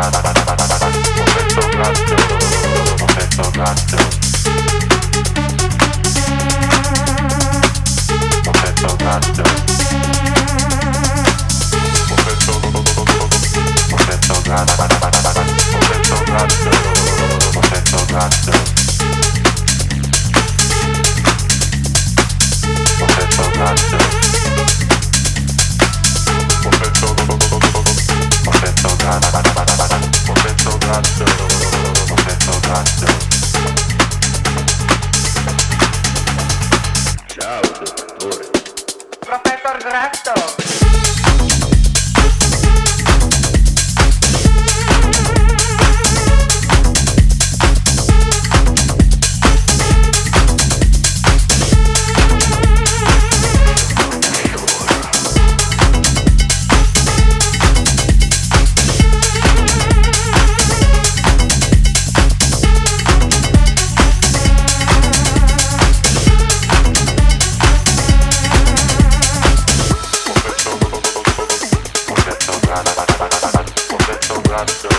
Perfecto. Ciao, dottore. Professor Grasso. got the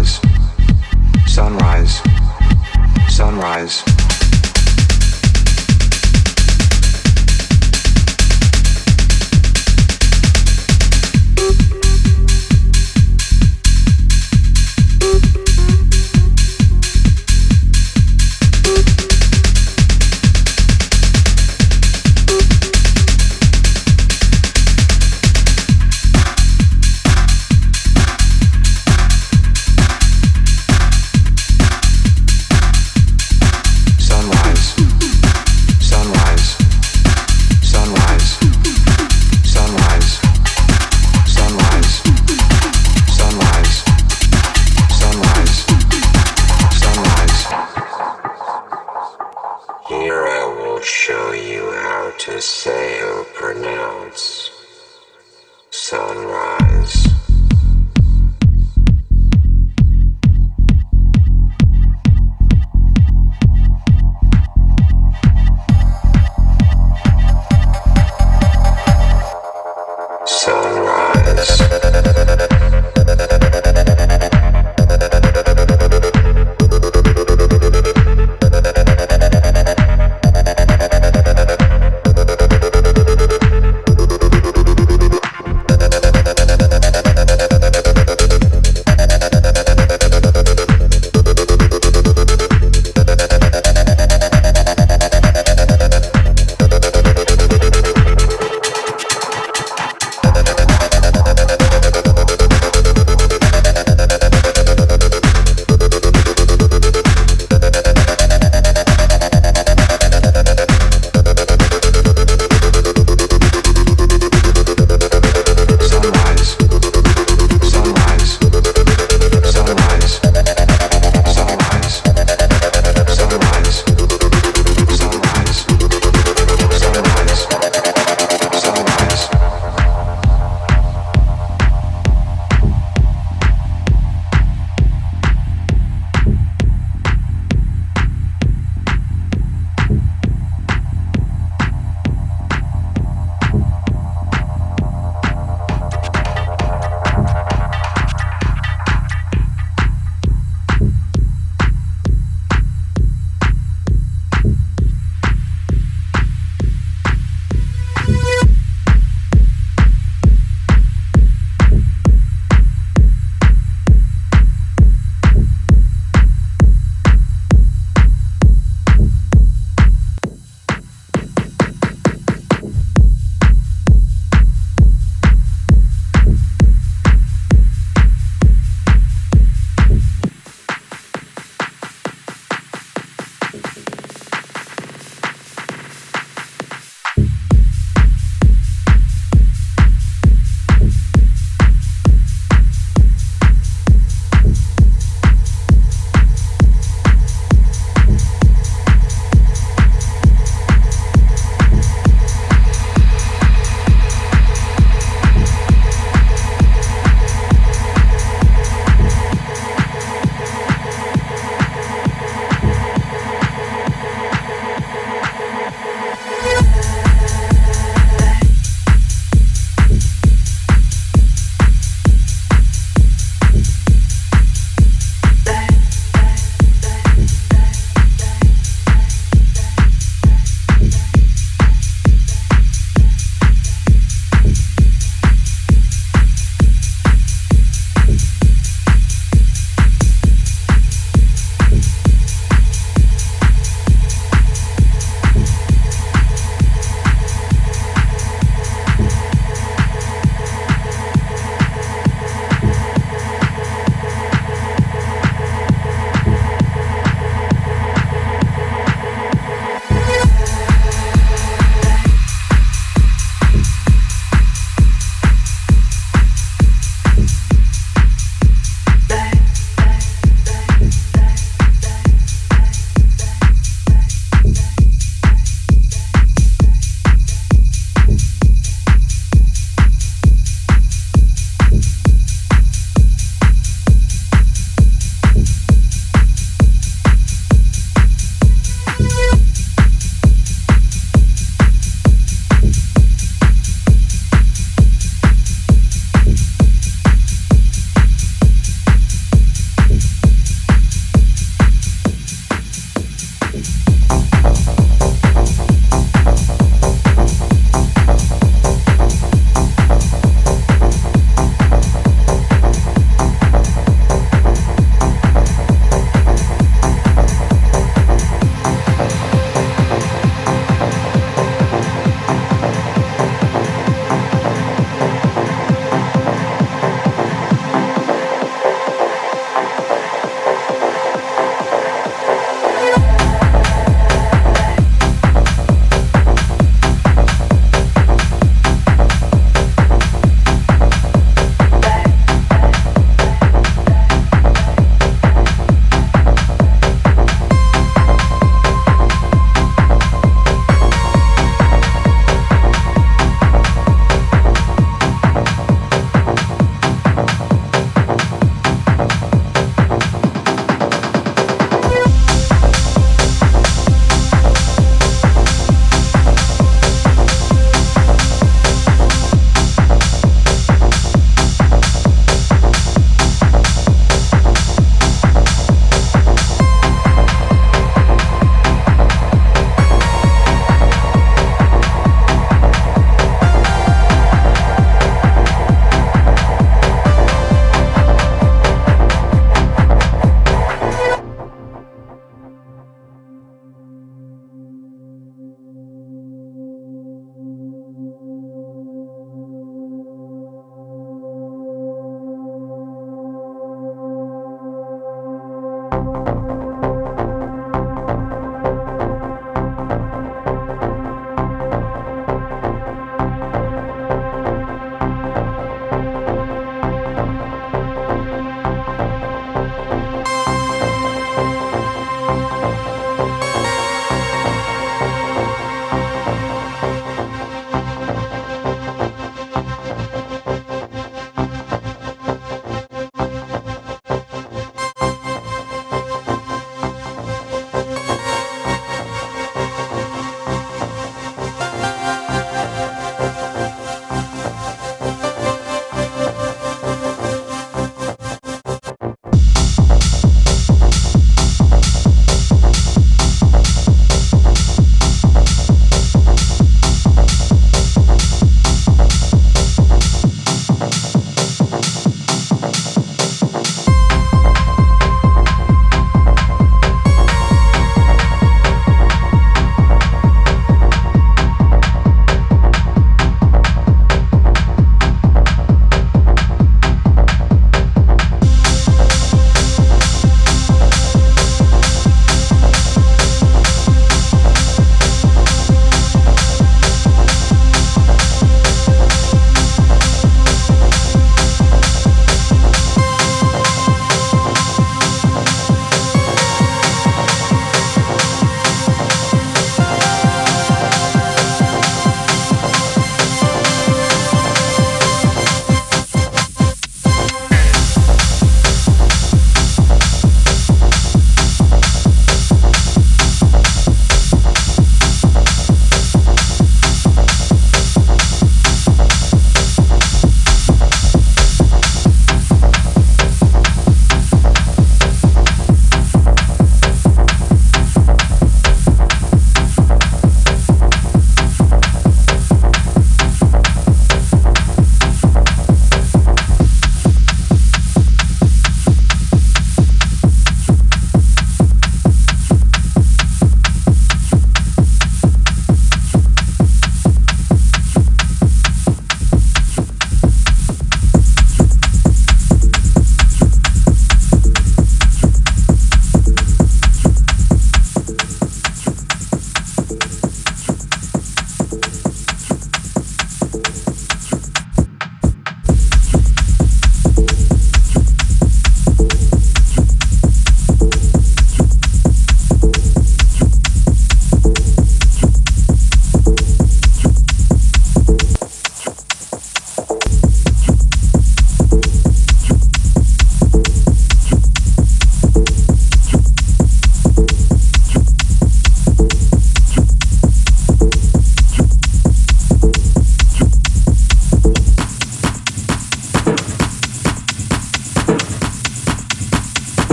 sunrise, sunrise, sunrise.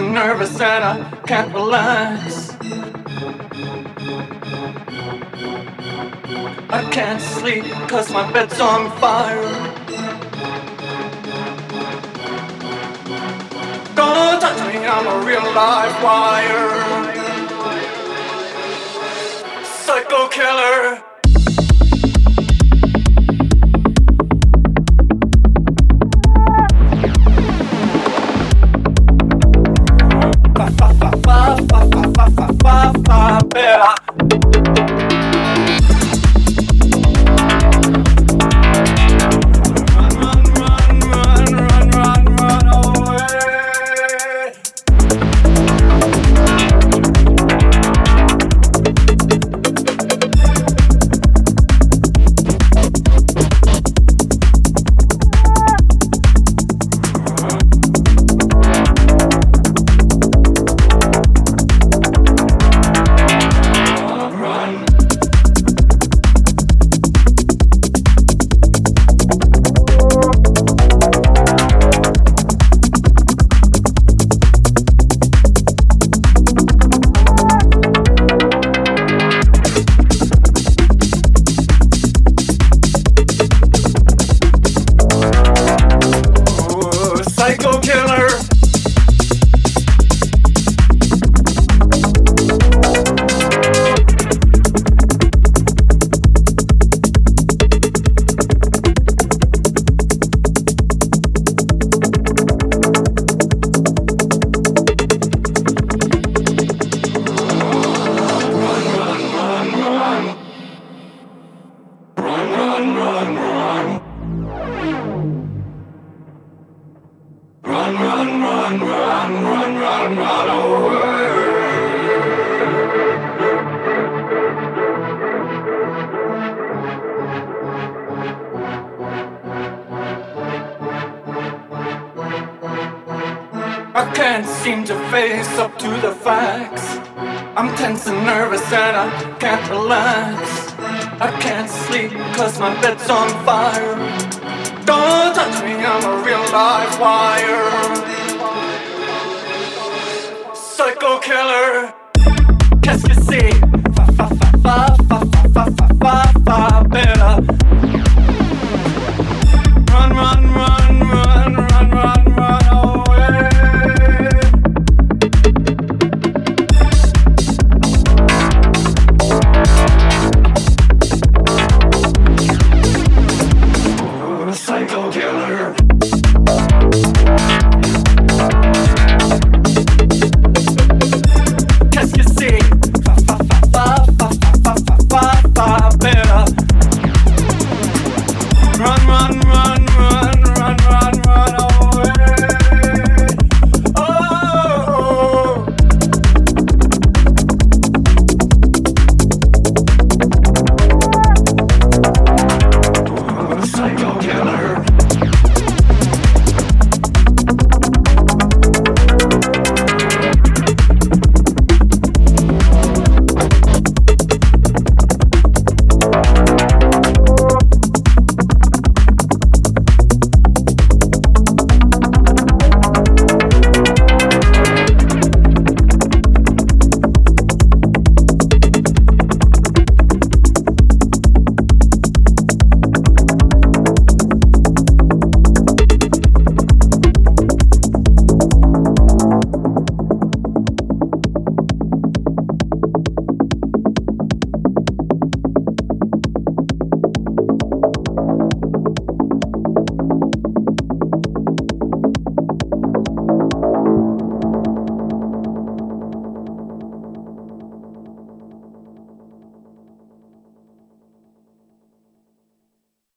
Nervous and I can't relax. I can't sleep cause my bed's on fire. Don't touch me, I'm a real live wire. Psycho killer.